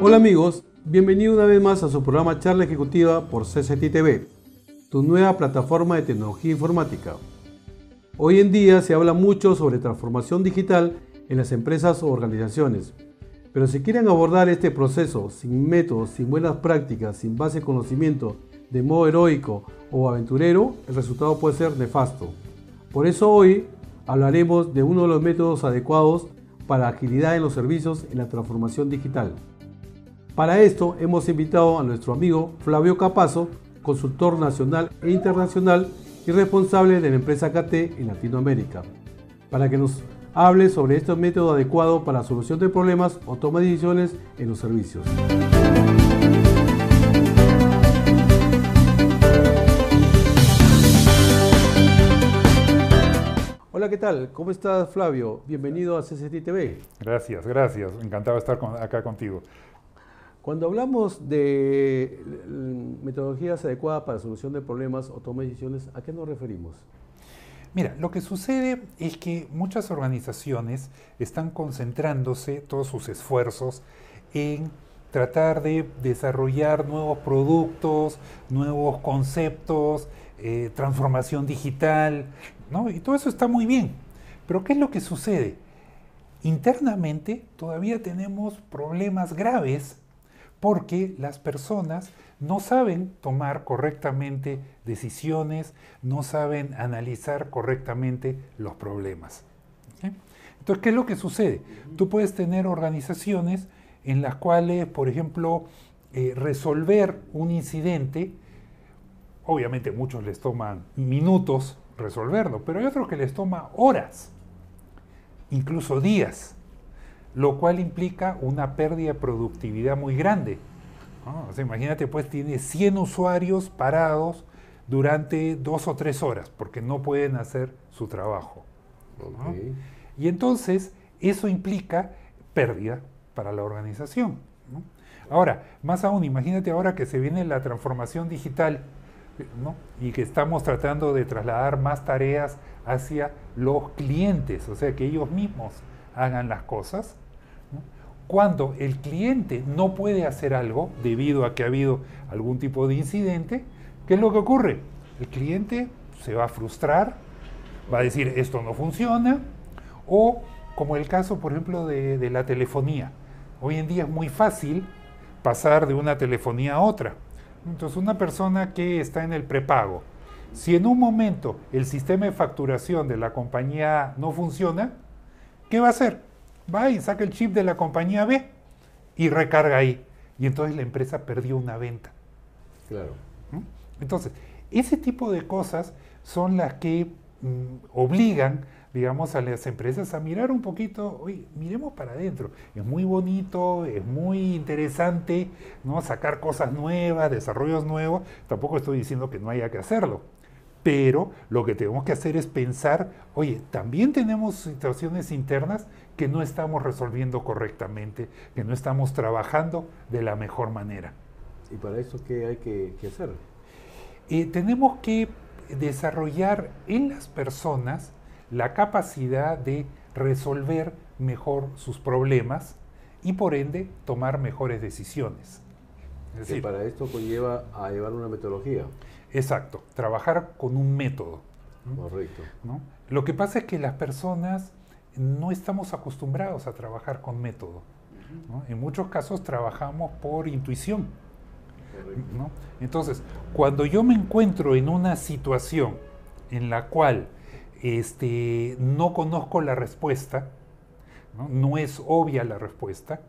Hola amigos, bienvenido una vez más a su programa Charla Ejecutiva por CCT TV, tu nueva plataforma de tecnología informática. Hoy en día se habla mucho sobre transformación digital en las empresas o organizaciones, pero si quieren abordar este proceso sin métodos, sin buenas prácticas, sin base de conocimiento, de modo heroico o aventurero, el resultado puede ser nefasto. Por eso hoy hablaremos de uno de los métodos adecuados para agilidad en los servicios en la transformación digital. Para esto hemos invitado a nuestro amigo Flavio Capazo, consultor nacional e internacional y responsable de la empresa KT en Latinoamérica, para que nos hable sobre este método adecuado para solución de problemas o toma de decisiones en los servicios. Hola, ¿qué tal? ¿Cómo estás, Flavio? Bienvenido a CCT TV. Gracias, gracias. Encantado de estar acá contigo. Cuando hablamos de metodologías adecuadas para solución de problemas o toma de decisiones, ¿a qué nos referimos? Mira, lo que sucede es que muchas organizaciones están concentrándose todos sus esfuerzos en tratar de desarrollar nuevos productos, nuevos conceptos, eh, transformación digital, ¿no? Y todo eso está muy bien. Pero ¿qué es lo que sucede? Internamente todavía tenemos problemas graves porque las personas no saben tomar correctamente decisiones, no saben analizar correctamente los problemas. Entonces, ¿qué es lo que sucede? Tú puedes tener organizaciones en las cuales, por ejemplo, eh, resolver un incidente, obviamente muchos les toman minutos resolverlo, pero hay otros que les toma horas, incluso días, lo cual implica una pérdida de productividad muy grande. imagínate, pues tiene 100 usuarios parados durante dos o tres horas porque no pueden hacer su trabajo. Y entonces eso implica pérdida para la organización. Ahora, más aún, imagínate ahora que se viene la transformación digital y que estamos tratando de trasladar más tareas hacia los clientes, o sea, que ellos mismos hagan las cosas. Cuando el cliente no puede hacer algo debido a que ha habido algún tipo de incidente, ¿qué es lo que ocurre? El cliente se va a frustrar, va a decir esto no funciona, o como el caso, por ejemplo, de, de la telefonía. Hoy en día es muy fácil pasar de una telefonía a otra entonces, una persona que está en el prepago, si en un momento el sistema de facturación de la compañía no funciona, ¿qué va a hacer? Va y saca el chip de la compañía B y recarga ahí. Y entonces la empresa perdió una venta. Claro. ¿Mm? Entonces, ese tipo de cosas son las que mm, obligan digamos, a las empresas a mirar un poquito, oye, miremos para adentro. Es muy bonito, es muy interesante, ¿no? Sacar cosas nuevas, desarrollos nuevos. Tampoco estoy diciendo que no haya que hacerlo. Pero lo que tenemos que hacer es pensar, oye, también tenemos situaciones internas que no estamos resolviendo correctamente, que no estamos trabajando de la mejor manera. ¿Y para eso qué hay que, hacer? Eh, tenemos que desarrollar en las personas la capacidad de resolver mejor sus problemas y por ende tomar mejores decisiones. Es decir, para esto conlleva a llevar una metodología. Exacto, trabajar con un método. Correcto. ¿no? Lo que pasa es que las personas no estamos acostumbrados a trabajar con método. En muchos casos trabajamos por intuición. ¿no? Entonces, cuando yo me encuentro en una situación en la cual este, no conozco la respuesta, ¿no? es obvia la respuesta,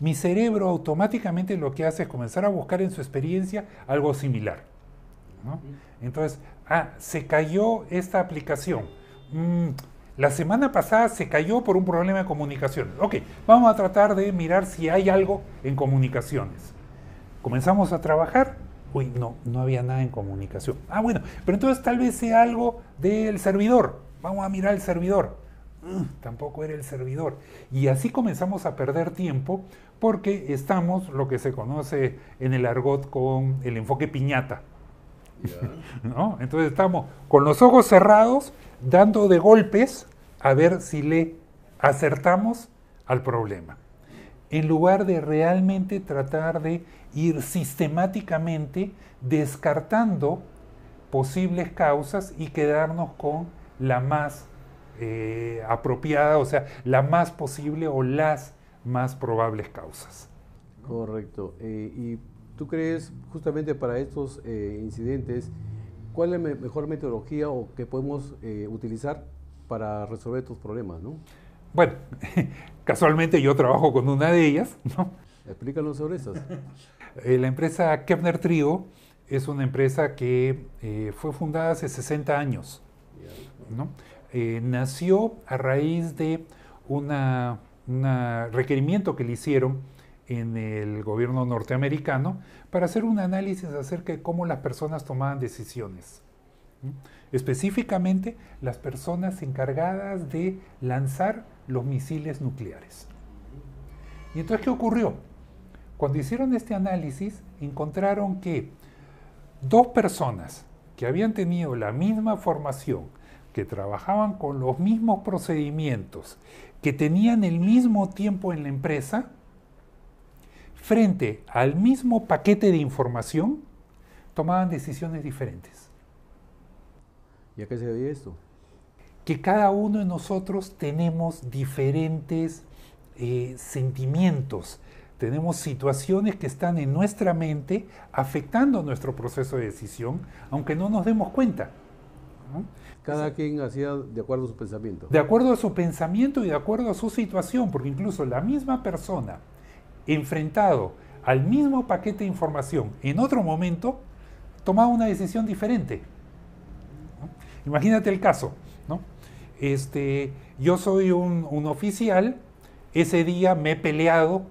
mi cerebro automáticamente lo que hace es comenzar a buscar en su experiencia algo similar. Entonces, ah, se cayó esta aplicación. Mm, la semana pasada se cayó por un problema de comunicación. Ok, vamos a tratar de mirar si hay algo en comunicaciones. Comenzamos a trabajar. Uy, no, no había nada en comunicación. Ah, bueno, pero entonces tal vez sea algo del servidor. Vamos a mirar el servidor. Mm, tampoco era el servidor. Y así comenzamos a perder tiempo porque estamos, lo que se conoce en el argot, con el enfoque piñata. ¿No? Entonces estamos con los ojos cerrados, dando de golpes a ver si le acertamos al problema. en lugar de realmente tratar de ir sistemáticamente descartando posibles causas y quedarnos con la más eh, apropiada, o sea, la más posible o las más probables causas. Correcto. Eh, ¿Y tú crees justamente para estos eh, incidentes, cuál es la mejor metodología o que podemos utilizar para resolver estos problemas? ¿no? Bueno, casualmente yo trabajo con una de ellas. ¿no? Explícanos sobre esas. la empresa Kepner Trio es una empresa que fue fundada hace 60 años. ¿no? Eh, nació a raíz de un requerimiento que le hicieron en el gobierno norteamericano para hacer un análisis acerca de cómo las personas tomaban decisiones. Específicamente las personas encargadas de lanzar los misiles nucleares. ¿Y entonces qué ocurrió? Cuando hicieron este análisis encontraron que dos personas que habían tenido la misma formación, que trabajaban con los mismos procedimientos, que tenían el mismo tiempo en la empresa, frente al mismo paquete de información, tomaban decisiones diferentes. ¿Y a qué se debía esto? Que cada uno de nosotros tenemos diferentes eh, sentimientos, tenemos situaciones que están en nuestra mente afectando nuestro proceso de decisión, aunque no nos demos cuenta. Cada quien hacía de acuerdo a su pensamiento. De acuerdo a su pensamiento y de acuerdo a su situación, porque incluso la misma persona enfrentado al mismo paquete de información en otro momento, tomaba una decisión diferente. Imagínate el caso, ¿no? Este, yo soy un, un oficial, ese día me he peleado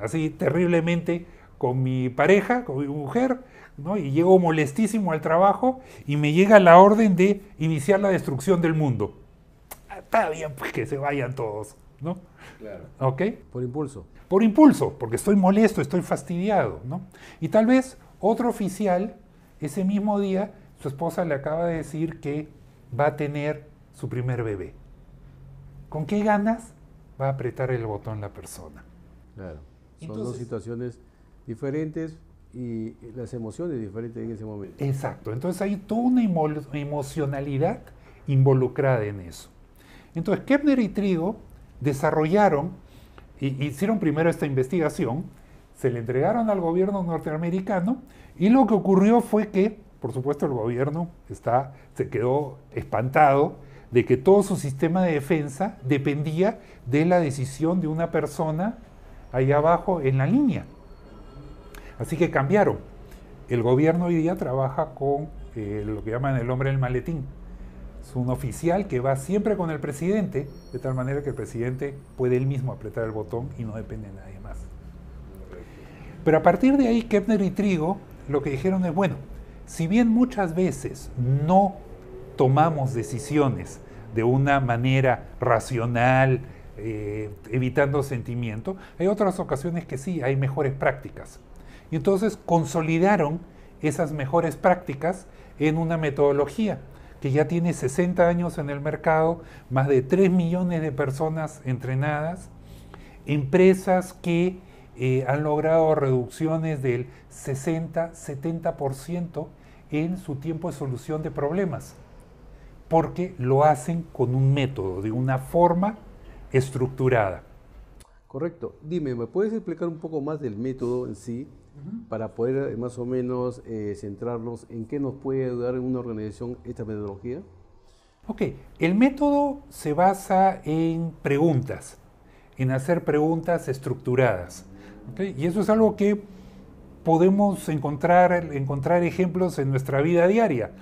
así terriblemente con mi pareja, con mi mujer, y llego molestísimo al trabajo y me llega la orden de iniciar la destrucción del mundo. Ah, está bien, pues que se vayan todos, ¿no? Claro. ¿Ok? Por impulso. Por impulso, porque estoy molesto, estoy fastidiado, ¿no? Y tal vez otro oficial, ese mismo día, su esposa le acaba de decir que va a tener su primer bebé. ¿Con qué ganas va a apretar el botón la persona? Claro. Son dos situaciones diferentes, y las emociones diferentes en ese momento. Exacto, entonces hay toda una emocionalidad involucrada en eso. Entonces Kepner y Trigo desarrollaron, y hicieron primero esta investigación, se le entregaron al gobierno norteamericano y lo que ocurrió fue que, por supuesto, el gobierno está, se quedó espantado de que todo su sistema de defensa dependía de la decisión de una persona ahí abajo en la línea. Así que cambiaron. El gobierno hoy día trabaja con eh, lo que llaman el hombre del maletín. Es un oficial que va siempre con el presidente, de tal manera que el presidente puede él mismo apretar el botón y no depende de nadie más. Pero a partir de ahí, Kepner y Trigo lo que dijeron es, bueno, si bien muchas veces no tomamos decisiones de una manera racional, eh, evitando sentimiento, hay otras ocasiones que sí, hay mejores prácticas. Y entonces consolidaron esas mejores prácticas en una metodología que ya tiene 60 años en el mercado, más de 3 millones de personas entrenadas, empresas que eh, han logrado reducciones del 60-70% en su tiempo de solución de problemas, porque lo hacen con un método, de una forma estructurada. Correcto. Dime, ¿me puedes explicar un poco más del método en sí? Para poder eh, más o menos eh, centrarnos en qué nos puede ayudar en una organización esta metodología? Ok, el método se basa en preguntas, en hacer preguntas estructuradas. Y eso es algo que podemos encontrar, encontrar ejemplos en nuestra vida diaria.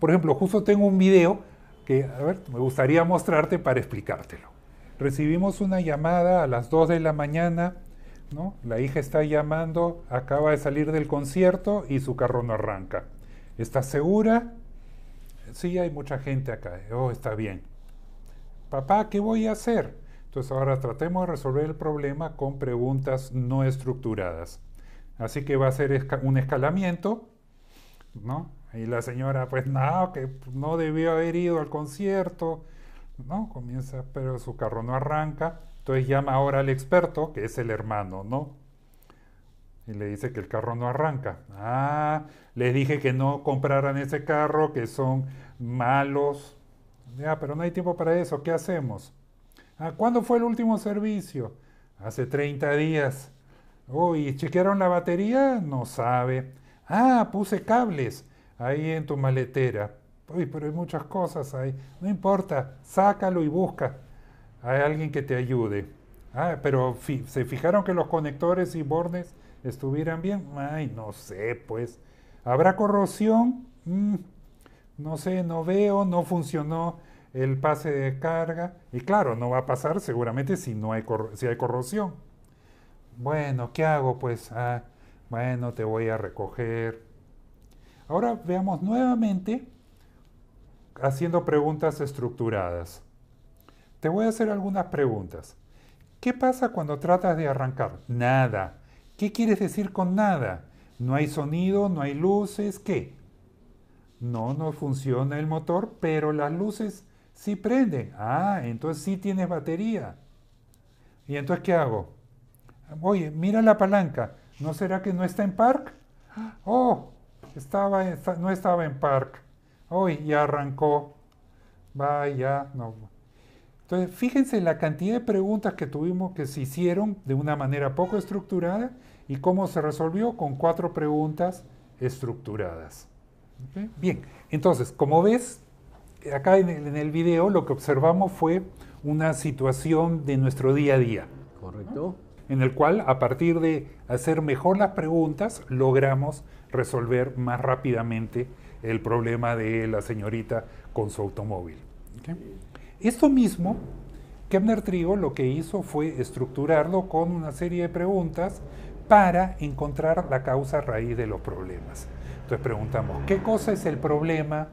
Por ejemplo, justo tengo un video que a ver, me gustaría mostrarte para explicártelo. Recibimos una llamada a las 2 de la mañana la hija está llamando, acaba de salir del concierto y su carro no arranca. ¿Estás segura? Sí, hay mucha gente acá. Oh, está bien. Papá, ¿qué voy a hacer? Entonces ahora tratemos de resolver el problema con preguntas no estructuradas. Así que va a ser un escalamiento, ¿no? Y la señora, pues no, que no debió haber ido al concierto, ¿no? Comienza, pero su carro no arranca. Entonces llama ahora al experto, que es el hermano, ¿no? Y le dice que el carro no arranca. Ah, les dije que no compraran ese carro, que son malos. Ya, pero no hay tiempo para eso. ¿Qué hacemos? Ah, ¿cuándo fue el último servicio? Hace 30 días. Uy, ¿chequearon la batería? No sabe. Ah, puse cables ahí en tu maletera. Uy, pero hay muchas cosas ahí. No importa, sácalo y busca. Hay alguien que te ayude. Ah, pero ¿se fijaron que los conectores y bordes estuvieran bien? Ay, no sé, pues. ¿Habrá corrosión? Mm, no sé, no veo, no funcionó el pase de carga. Y claro, no va a pasar seguramente si, no hay, si hay corrosión. Bueno, ¿qué hago? Pues, ah, bueno, te voy a recoger. Ahora veamos nuevamente haciendo preguntas estructuradas. Te voy a hacer algunas preguntas. ¿Qué pasa cuando tratas de arrancar? Nada. ¿Qué quieres decir con nada? No hay sonido, no hay luces, ¿qué? No, no funciona el motor, pero las luces sí prenden. Ah, entonces sí tienes batería. ¿Y entonces qué hago? Oye, mira la palanca. ¿No será que no está en park? Oh, estaba, no estaba en park. Hoy ya arrancó. Vaya, no. Entonces, fíjense la cantidad de preguntas que tuvimos que se hicieron de una manera poco estructurada y cómo se resolvió con cuatro preguntas estructuradas. Bien, entonces, como ves, acá en el, en el, video lo que observamos fue una situación de nuestro día a día. Correcto. En el cual, a partir de hacer mejor las preguntas, logramos resolver más rápidamente el problema de la señorita con su automóvil. Esto mismo, Kepner Trigo lo que hizo fue estructurarlo con una serie de preguntas para encontrar la causa raíz de los problemas. Entonces preguntamos, ¿qué cosa es el problema?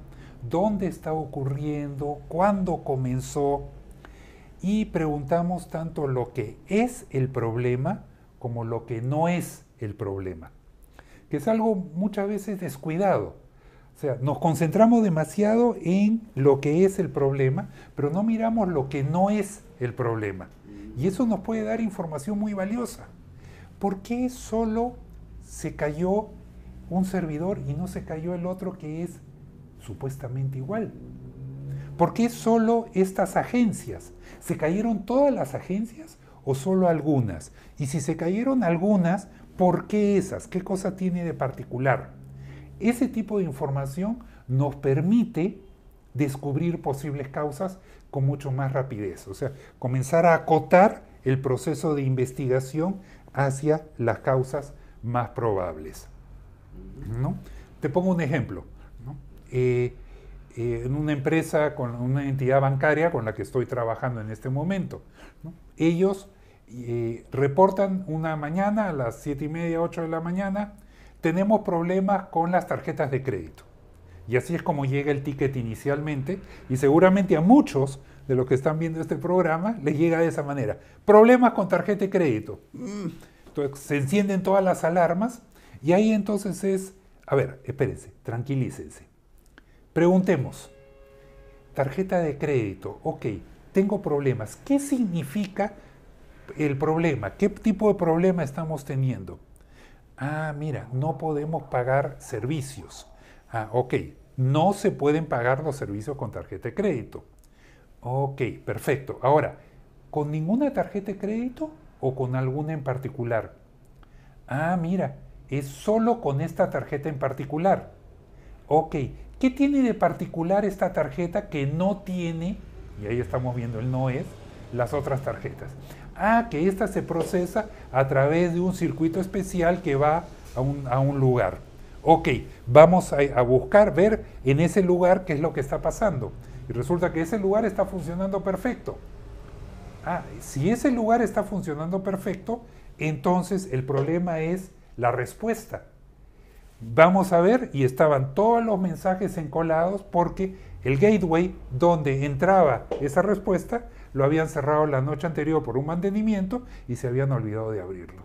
¿Dónde está ocurriendo? ¿Cuándo comenzó? Y preguntamos tanto lo que es el problema como lo que no es el problema, que es algo muchas veces descuidado. O sea, nos concentramos demasiado en lo que es el problema, pero no miramos lo que no es el problema. Y eso nos puede dar información muy valiosa. ¿Por qué solo se cayó un servidor y no se cayó el otro que es supuestamente igual? ¿Por qué solo estas agencias? ¿Se cayeron todas las agencias o solo algunas? Y si se cayeron algunas, ¿por qué esas? ¿Qué cosa tiene de particular? Ese tipo de información nos permite descubrir posibles causas con mucho más rapidez, o sea, comenzar a acotar el proceso de investigación hacia las causas más probables. ¿no? Te pongo un ejemplo. Eh, eh, en una empresa, con una entidad bancaria con la que estoy trabajando en este momento, ellos eh, reportan una mañana a las 7 y media, 8 de la mañana, tenemos problemas con las tarjetas de crédito. Y así es como llega el ticket inicialmente y seguramente a muchos de los que están viendo este programa les llega de esa manera. Problemas con tarjeta de crédito. Mm. Entonces se encienden todas las alarmas y ahí entonces es, a ver, espérense, tranquilícense. Preguntemos, tarjeta de crédito, ok, tengo problemas. ¿Qué significa el problema? ¿Qué tipo de problema estamos teniendo? Ah, mira, no podemos pagar servicios. Ah, ok, no se pueden pagar los servicios con tarjeta de crédito. Ok, perfecto. Ahora, ¿con ninguna tarjeta de crédito o con alguna en particular? Ah, mira, es solo con esta tarjeta en particular. Ok, ¿qué tiene de particular esta tarjeta que no tiene, y ahí estamos viendo el no es, las otras tarjetas? Ah, que esta se procesa a través de un circuito especial que va a un, lugar. Ok, vamos a, a, buscar, ver en ese lugar qué es lo que está pasando. Y resulta que ese lugar está funcionando perfecto. Ah, si ese lugar está funcionando perfecto, entonces el problema es la respuesta. Vamos a ver, y estaban todos los mensajes encolados porque el gateway donde entraba esa respuesta lo habían cerrado la noche anterior por un mantenimiento y se habían olvidado de abrirlo.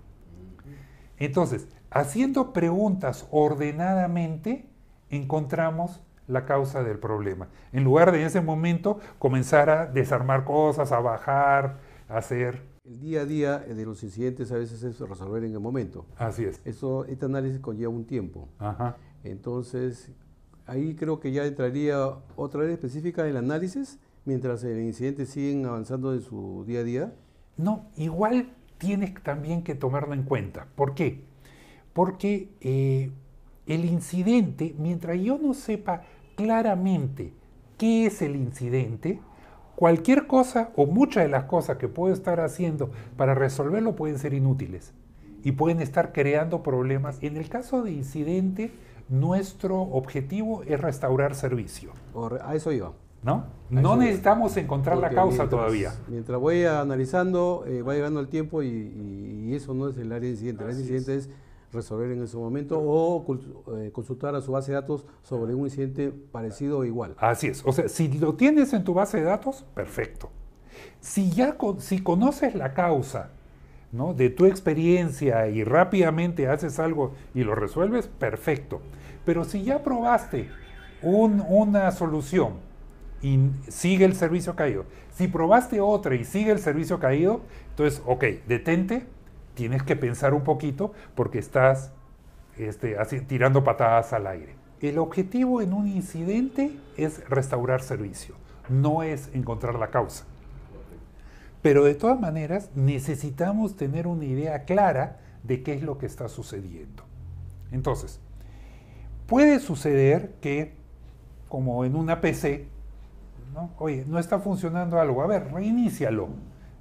Entonces, haciendo preguntas ordenadamente, encontramos la causa del problema. En lugar de en ese momento comenzar a desarmar cosas, a bajar, a hacer... el día a día de los incidentes a veces es resolver en el momento. Así es. Eso, este análisis conlleva un tiempo. Ajá. Entonces, ahí creo que ya entraría otra vez específica el análisis mientras el incidente siguen avanzando en su día a día. No, igual tienes también que tomarlo en cuenta. ¿Por qué? Porque eh, el incidente, mientras yo no sepa claramente qué es el incidente, cualquier cosa o muchas de las cosas que puedo estar haciendo para resolverlo pueden ser inútiles y pueden estar creando problemas. En el caso de incidente, nuestro objetivo es restaurar servicio. A eso iba. ¿No? No necesitamos encontrar la causa todavía. Mientras voy analizando, eh, va llegando el tiempo y, eso no es el área de incidente. El área de incidente es. resolver en ese momento o eh, consultar a su base de datos sobre un incidente parecido o igual. Así es. O sea, si lo tienes en tu base de datos, perfecto. Si ya si conoces la causa ¿no? de tu experiencia y rápidamente haces algo y lo resuelves, perfecto. Pero si ya probaste una solución y sigue el servicio caído, si probaste otra y sigue el servicio caído, entonces, ok, detente, tienes que pensar un poquito porque estás este, tirando patadas al aire. El objetivo en un incidente es restaurar servicio, no es encontrar la causa. Pero de todas maneras necesitamos tener una idea clara de qué es lo que está sucediendo. Entonces, puede suceder que, como en una PC, ¿no? oye, no está funcionando algo, a ver, reinícialo.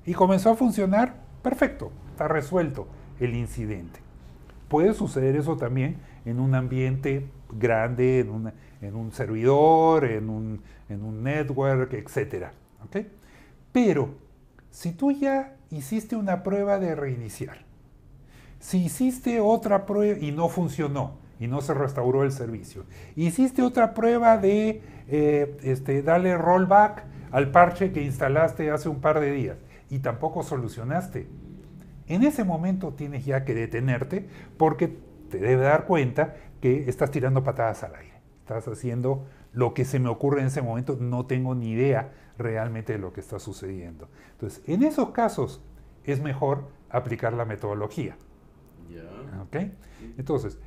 Y comenzó a funcionar, perfecto, está resuelto el incidente. Puede suceder eso también en un ambiente grande, en, un servidor, en un, en un network, etc. ¿okay? Pero si tú ya hiciste una prueba de reiniciar, si hiciste otra prueba y no funcionó y no se restauró el servicio, hiciste otra prueba de eh, este, darle rollback al parche que instalaste hace un par de días y tampoco solucionaste, en ese momento tienes ya que detenerte porque te debe dar cuenta que estás tirando patadas al aire. Estás haciendo lo que se me ocurre en ese momento, no tengo ni idea realmente de lo que está sucediendo. Entonces, en esos casos es mejor aplicar la metodología. Entonces,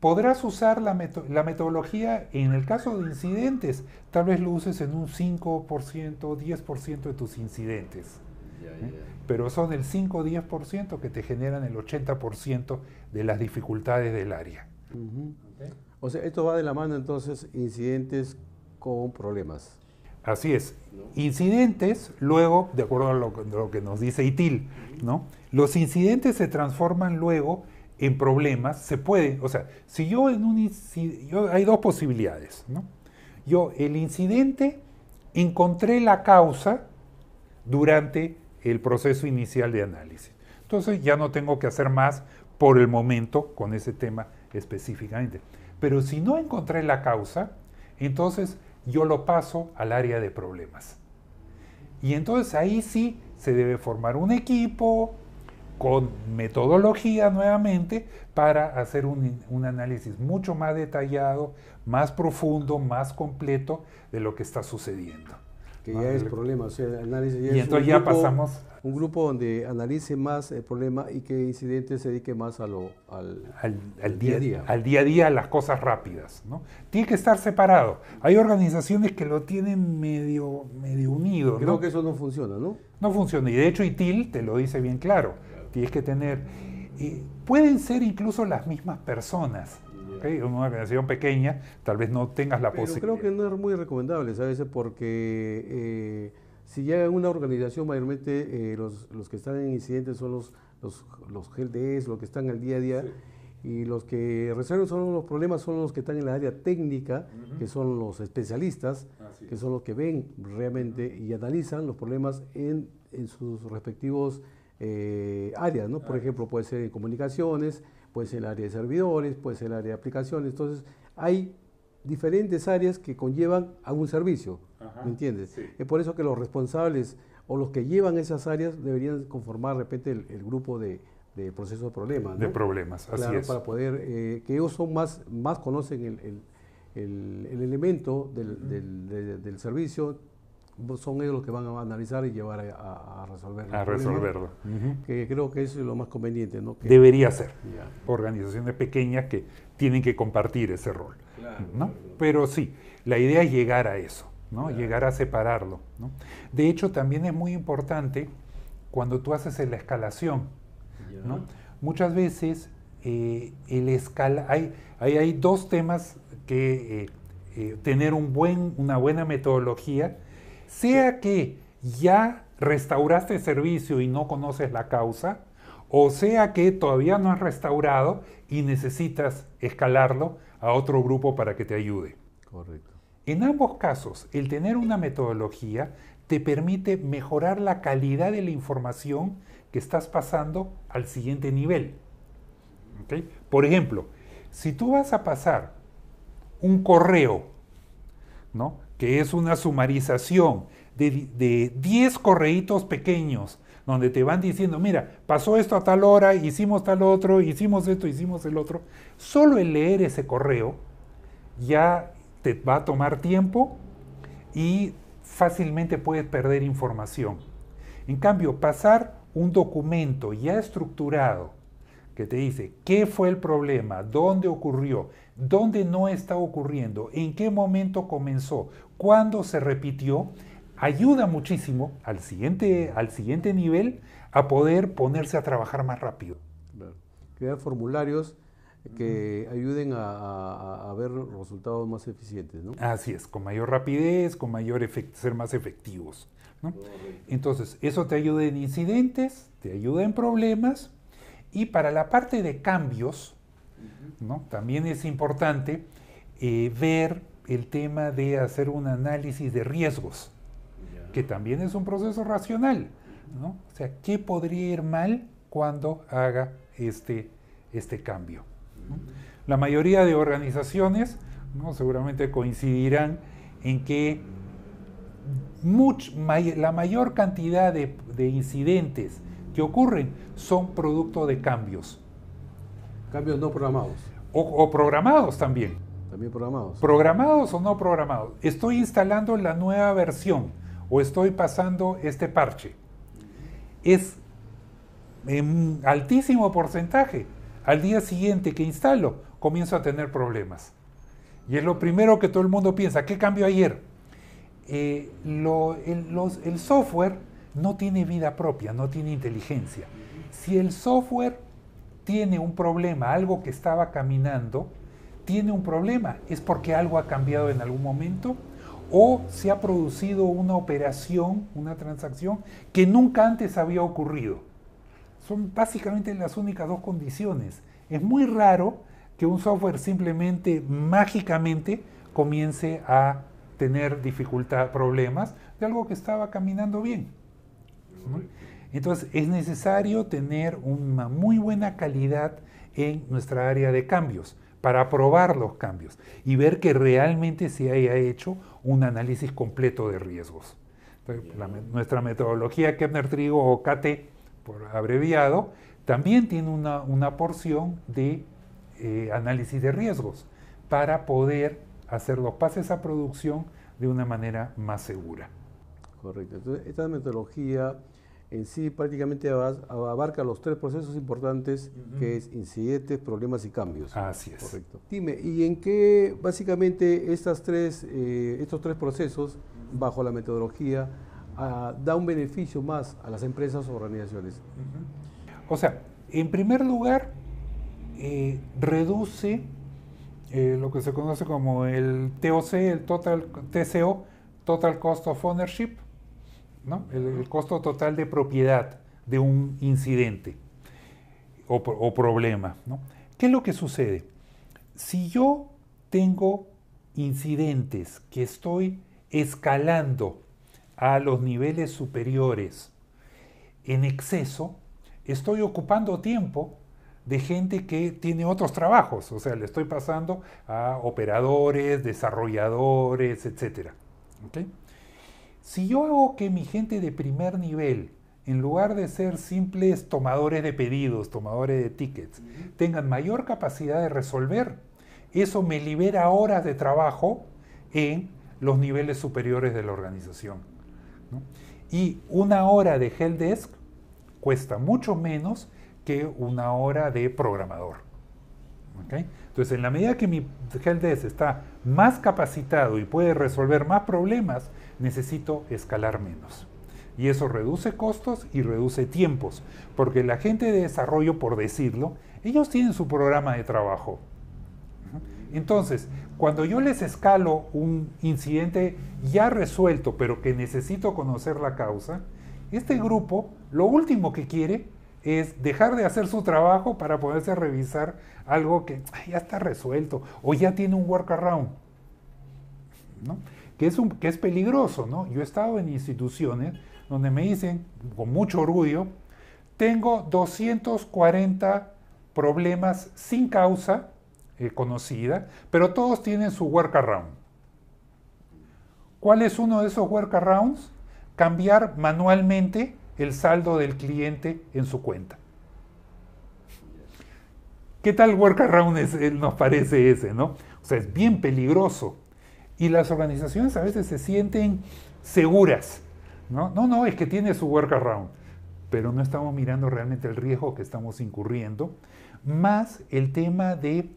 podrás usar la, metodología en el caso de incidentes, tal vez lo uses en un 5%, 10% de tus incidentes. ¿eh? Pero son el 5 o 10% que te generan el 80% de las dificultades del área. O sea, esto va de la mano entonces incidentes con problemas. Así es. Incidentes, luego, de acuerdo a lo, que nos dice ITIL, ¿no? Los incidentes se transforman luego en problemas. Se puede, o sea, si yo en un yo, hay dos posibilidades, ¿no? Yo, el incidente, encontré la causa durante el proceso inicial de análisis. Entonces ya no tengo que hacer más por el momento con ese tema específicamente. Pero si no encontré la causa, entonces yo lo paso al área de problemas. Y entonces ahí sí se debe formar un equipo con metodología nuevamente para hacer un, análisis mucho más detallado, más profundo, más completo de lo que está sucediendo. Que ya es problema, o sea, el análisis ya y entonces ya pasamos un grupo donde analice más el problema y que incidente se dedique más a lo, al, día a día. Al día a día, a las cosas rápidas. ¿no? Tiene que estar separado. Hay organizaciones que lo tienen medio, medio unido. Creo que eso no funciona, ¿no? No funciona. Y de hecho ITIL te lo dice bien claro. Tienes que tener... pueden ser incluso las mismas personas. ¿okay? Una organización pequeña, tal vez no tengas la posibilidad. Creo que no es muy recomendable, ¿sabes? Porque... Eh, si ya en una organización mayormente eh, los, los, que están en incidentes son los, los, los GLDs, los que están al día a día, y los que resuelven son los problemas son los que están en la área técnica, que son los especialistas, que son los que ven realmente y analizan los problemas en, en sus respectivos eh, áreas, ¿no? Por ejemplo, puede ser en comunicaciones, puede ser el área de servidores, puede ser el área de aplicaciones. Entonces, hay diferentes áreas que conllevan a un servicio. ¿Me entiendes? Es por eso que los responsables o los que llevan esas áreas deberían conformar de repente el, grupo de, de procesos de problemas. De problemas, así es. Para poder, eh, que ellos son más, más conocen el, el, el elemento del, del, del, servicio, son ellos los que van a analizar y llevar a, resolver. A resolverlo. Que creo que eso es lo más conveniente, ¿no? Debería ser. Organizaciones pequeñas que tienen que compartir ese rol. ¿no? Pero sí, la idea es llegar a eso, ¿no? Llegar a separarlo. ¿no? De hecho, también es muy importante cuando tú haces la escalación. ¿no? Muchas veces eh, el escala, hay, hay, dos temas que eh, eh, tener un buen, una buena metodología, sea que ya restauraste el servicio y no conoces la causa, o sea que todavía no has restaurado y necesitas escalarlo a otro grupo para que te ayude. Correcto. En ambos casos, el tener una metodología te permite mejorar la calidad de la información que estás pasando al siguiente nivel. Por ejemplo, si tú vas a pasar un correo, ¿no? Que es una sumarización de, 10 correitos pequeños, donde te van diciendo, mira, pasó esto a tal hora, hicimos tal otro, hicimos esto, hicimos el otro, solo el leer ese correo ya te va a tomar tiempo y fácilmente puedes perder información. En cambio, pasar un documento ya estructurado, que te dice qué fue el problema, dónde ocurrió, dónde no está ocurriendo, en qué momento comenzó, cuándo se repitió, ayuda muchísimo al siguiente, al siguiente nivel a poder ponerse a trabajar más rápido. Crear formularios que ayuden a, ver resultados más eficientes, ¿no? Así es, con mayor rapidez, con mayor ser más efectivos. Entonces, eso te ayuda en incidentes, te ayuda en problemas y para la parte de cambios, ¿no? también es importante eh, ver el tema de hacer un análisis de riesgos, que también es un proceso racional. ¿no? O sea, ¿qué podría ir mal cuando haga este, este cambio? La mayoría de organizaciones ¿no? seguramente coincidirán en que la mayor cantidad de, de incidentes que ocurren son producto de cambios. Cambios no programados. O, programados también. También programados. Programados o no programados. Estoy instalando la nueva versión o estoy pasando este parche. Es en altísimo porcentaje. Al día siguiente que instalo, comienzo a tener problemas. Y es lo primero que todo el mundo piensa. ¿Qué cambió ayer? Eh, el software no tiene vida propia, no tiene inteligencia. Si el software tiene un problema, algo que estaba caminando, tiene un problema, es porque algo ha cambiado en algún momento o se ha producido una operación, una transacción que nunca antes había ocurrido. Son básicamente las únicas dos condiciones. Es muy raro que un software simplemente mágicamente comience a tener dificultad, problemas de algo que estaba caminando bien. Entonces es necesario tener una muy buena calidad en nuestra área de cambios para probar los cambios y ver que realmente se haya hecho un análisis completo de riesgos. nuestra metodología Kepner-Trigo o KT, por abreviado, también tiene una, porción de eh, análisis de riesgos para poder hacer los pases a producción de una manera más segura. Correcto. Entonces, esta metodología en sí prácticamente abarca los tres procesos importantes que es incidentes, problemas y cambios. Así es. Correcto. Dime, ¿y en qué básicamente estas tres, eh, estos tres procesos bajo la metodología ah, da un beneficio más a las empresas o organizaciones? O sea, en primer lugar, eh, reduce eh, lo que se conoce como el TOC, el Total TCO, Total Cost of Ownership, el, costo total de propiedad de un incidente o, problema. ¿Qué es lo que sucede? Si yo tengo incidentes que estoy escalando a los niveles superiores en exceso, estoy ocupando tiempo de gente que tiene otros trabajos, o sea, le estoy pasando a operadores, desarrolladores, etc. Si yo hago que mi gente de primer nivel, en lugar de ser simples tomadores de pedidos, tomadores de tickets, tengan mayor capacidad de resolver, eso me libera horas de trabajo en los niveles superiores de la organización. Y una hora de helpdesk cuesta mucho menos que una hora de programador. Entonces, en la medida que mi helpdesk está más capacitado y puede resolver más problemas, necesito escalar menos. Y eso reduce costos y reduce tiempos, porque la gente de desarrollo, por decirlo, ellos tienen su programa de trabajo. Entonces, cuando yo les escalo un incidente ya resuelto, pero que necesito conocer la causa, este grupo lo último que quiere es dejar de hacer su trabajo para poderse revisar algo que ya está resuelto o ya tiene un workaround. Que, es un, que es peligroso. ¿no? Yo he estado en instituciones donde me dicen, con mucho orgullo, tengo 240 problemas sin causa eh, conocida, pero todos tienen su workaround. ¿Cuál es uno de esos workarounds? Cambiar manualmente el saldo del cliente en su cuenta. ¿Qué tal workaround es, eh, nos parece ese, no? O sea, es bien peligroso. Y las organizaciones a veces se sienten seguras. No, no, no es que tiene su workaround, pero no estamos mirando realmente el riesgo que estamos incurriendo, más el tema de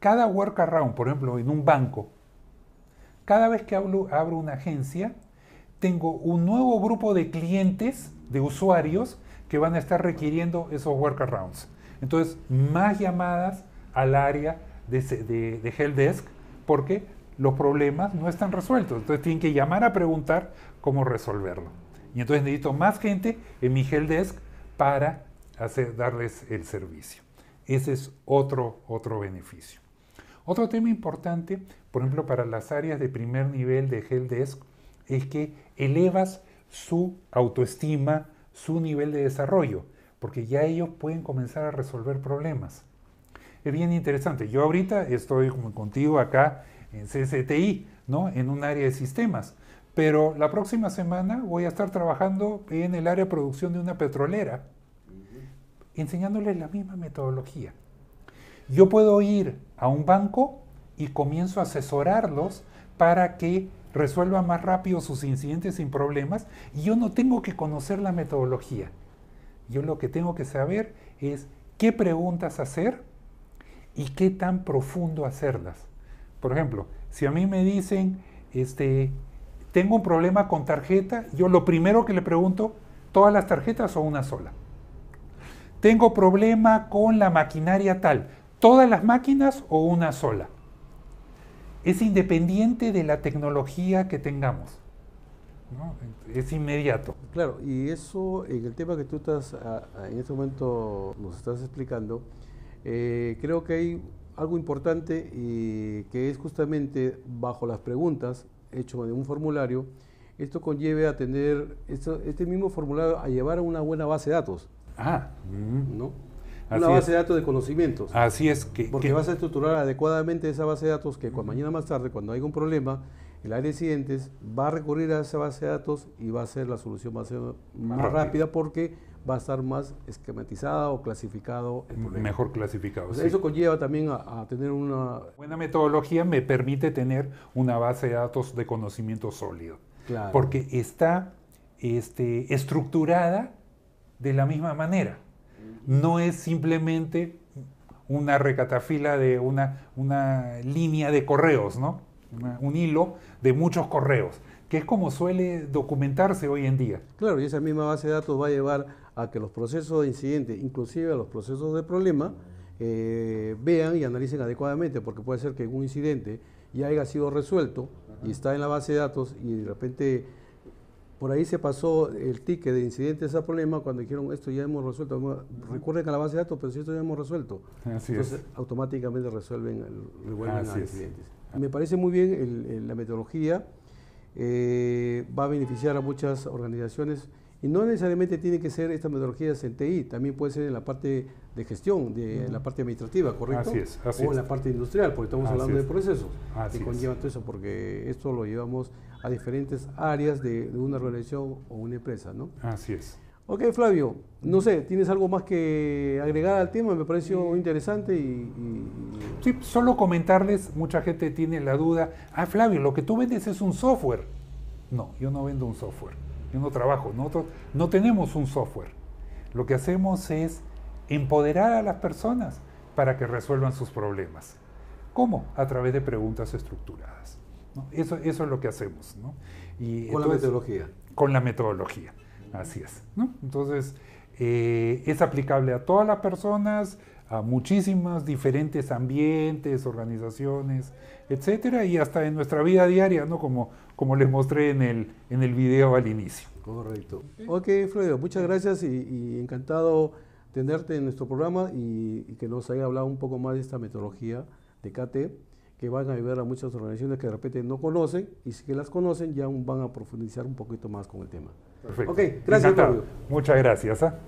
cada workaround, por ejemplo, en un banco, cada vez que abro, abro una agencia, tengo un nuevo grupo de clientes, de usuarios, que van a estar requiriendo esos workarounds. Entonces, más llamadas al área de, de, de Helpdesk porque los problemas no están resueltos. Entonces, tienen que llamar a preguntar cómo resolverlo. Y entonces necesito más gente en mi Helpdesk para hacer, darles el servicio. Ese es otro, otro beneficio. Otro tema importante, por ejemplo, para las áreas de primer nivel de Helpdesk, es que elevas su autoestima, su nivel de desarrollo, porque ya ellos pueden comenzar a resolver problemas. Es bien interesante. Yo ahorita estoy como contigo acá en CCTI, ¿no? En un área de sistemas. Pero la próxima semana voy a estar trabajando en el área de producción de una petrolera, enseñándoles la misma metodología. Yo puedo ir a un banco y comienzo a asesorarlos para que resuelvan más rápido sus incidentes sin problemas y yo no tengo que conocer la metodología. Yo lo que tengo que saber es qué preguntas hacer y qué tan profundo hacerlas. Por ejemplo, si a mí me dicen, este, tengo un problema con tarjeta, yo lo primero que le pregunto, ¿todas las tarjetas o una sola? Tengo problema con la maquinaria tal, todas las máquinas o una sola. Es independiente de la tecnología que tengamos. Es inmediato. Claro, y eso en el tema que tú estás en este momento nos estás explicando, eh, creo que hay algo importante y que es justamente bajo las preguntas hechas en un formulario, esto conlleve a tener este mismo formulario a llevar a una buena base de datos. Ah, ¿no? Una base de datos de conocimientos. Así es que... Porque vas a estructurar adecuadamente esa base de datos que mañana más tarde, cuando haya un problema, el área de incidentes va a recurrir a esa base de datos y va a ser la solución más, más rápida porque va a estar más esquematizada o clasificado. Mejor clasificado. Eso conlleva también a, tener una... Buena metodología me permite tener una base de datos de conocimiento sólido. Porque está este, estructurada de la misma manera no es simplemente una recatafila de una, una línea de correos, ¿no? un hilo de muchos correos, que es como suele documentarse hoy en día. Claro, y esa misma base de datos va a llevar a que los procesos de incidente, inclusive a los procesos de problema, eh, vean y analicen adecuadamente, porque puede ser que un incidente ya haya sido resuelto y está en la base de datos y de repente por ahí se pasó el ticket de incidentes a problema cuando dijeron esto ya hemos resuelto. Recuerden a la base de datos, pero si esto ya hemos resuelto. Entonces automáticamente resuelven, revuelven a incidentes. Me parece muy bien la metodología. Eh, va a beneficiar a muchas organizaciones y no necesariamente tiene que ser esta metodología en TI, también puede ser en la parte de gestión, de, en la parte administrativa, ¿correcto? Así es, o en la parte industrial, porque estamos hablando de procesos que conllevan todo eso, porque esto lo llevamos a diferentes áreas de, una organización o una empresa, ¿no? Así es. Ok, Flavio, no sé, ¿tienes algo más que agregar al tema? Me pareció interesante y, Sí, solo comentarles, mucha gente tiene la duda, ah, Flavio, lo que tú vendes es un software. No, yo no vendo un software. Yo no trabajo. Nosotros no tenemos un software. Lo que hacemos es empoderar a las personas para que resuelvan sus problemas. ¿Cómo? A través de preguntas estructuradas. Eso, eso es lo que hacemos. ¿no? Y con la metodología. Con la metodología, así es. ¿no? Entonces, eh, es aplicable a todas las personas, a muchísimas diferentes ambientes, organizaciones, etcétera, y hasta en nuestra vida diaria, ¿no? Como, como les mostré en el, en el video al inicio. Correcto. Ok, Fredo, muchas gracias y, encantado tenerte en nuestro programa y, que nos haya hablado un poco más de esta metodología de KT que van a ayudar a muchas organizaciones que de repente no conocen y si que las conocen ya van a profundizar un poquito más con el tema. Perfecto. Ok, gracias, Muchas gracias. ¿ah?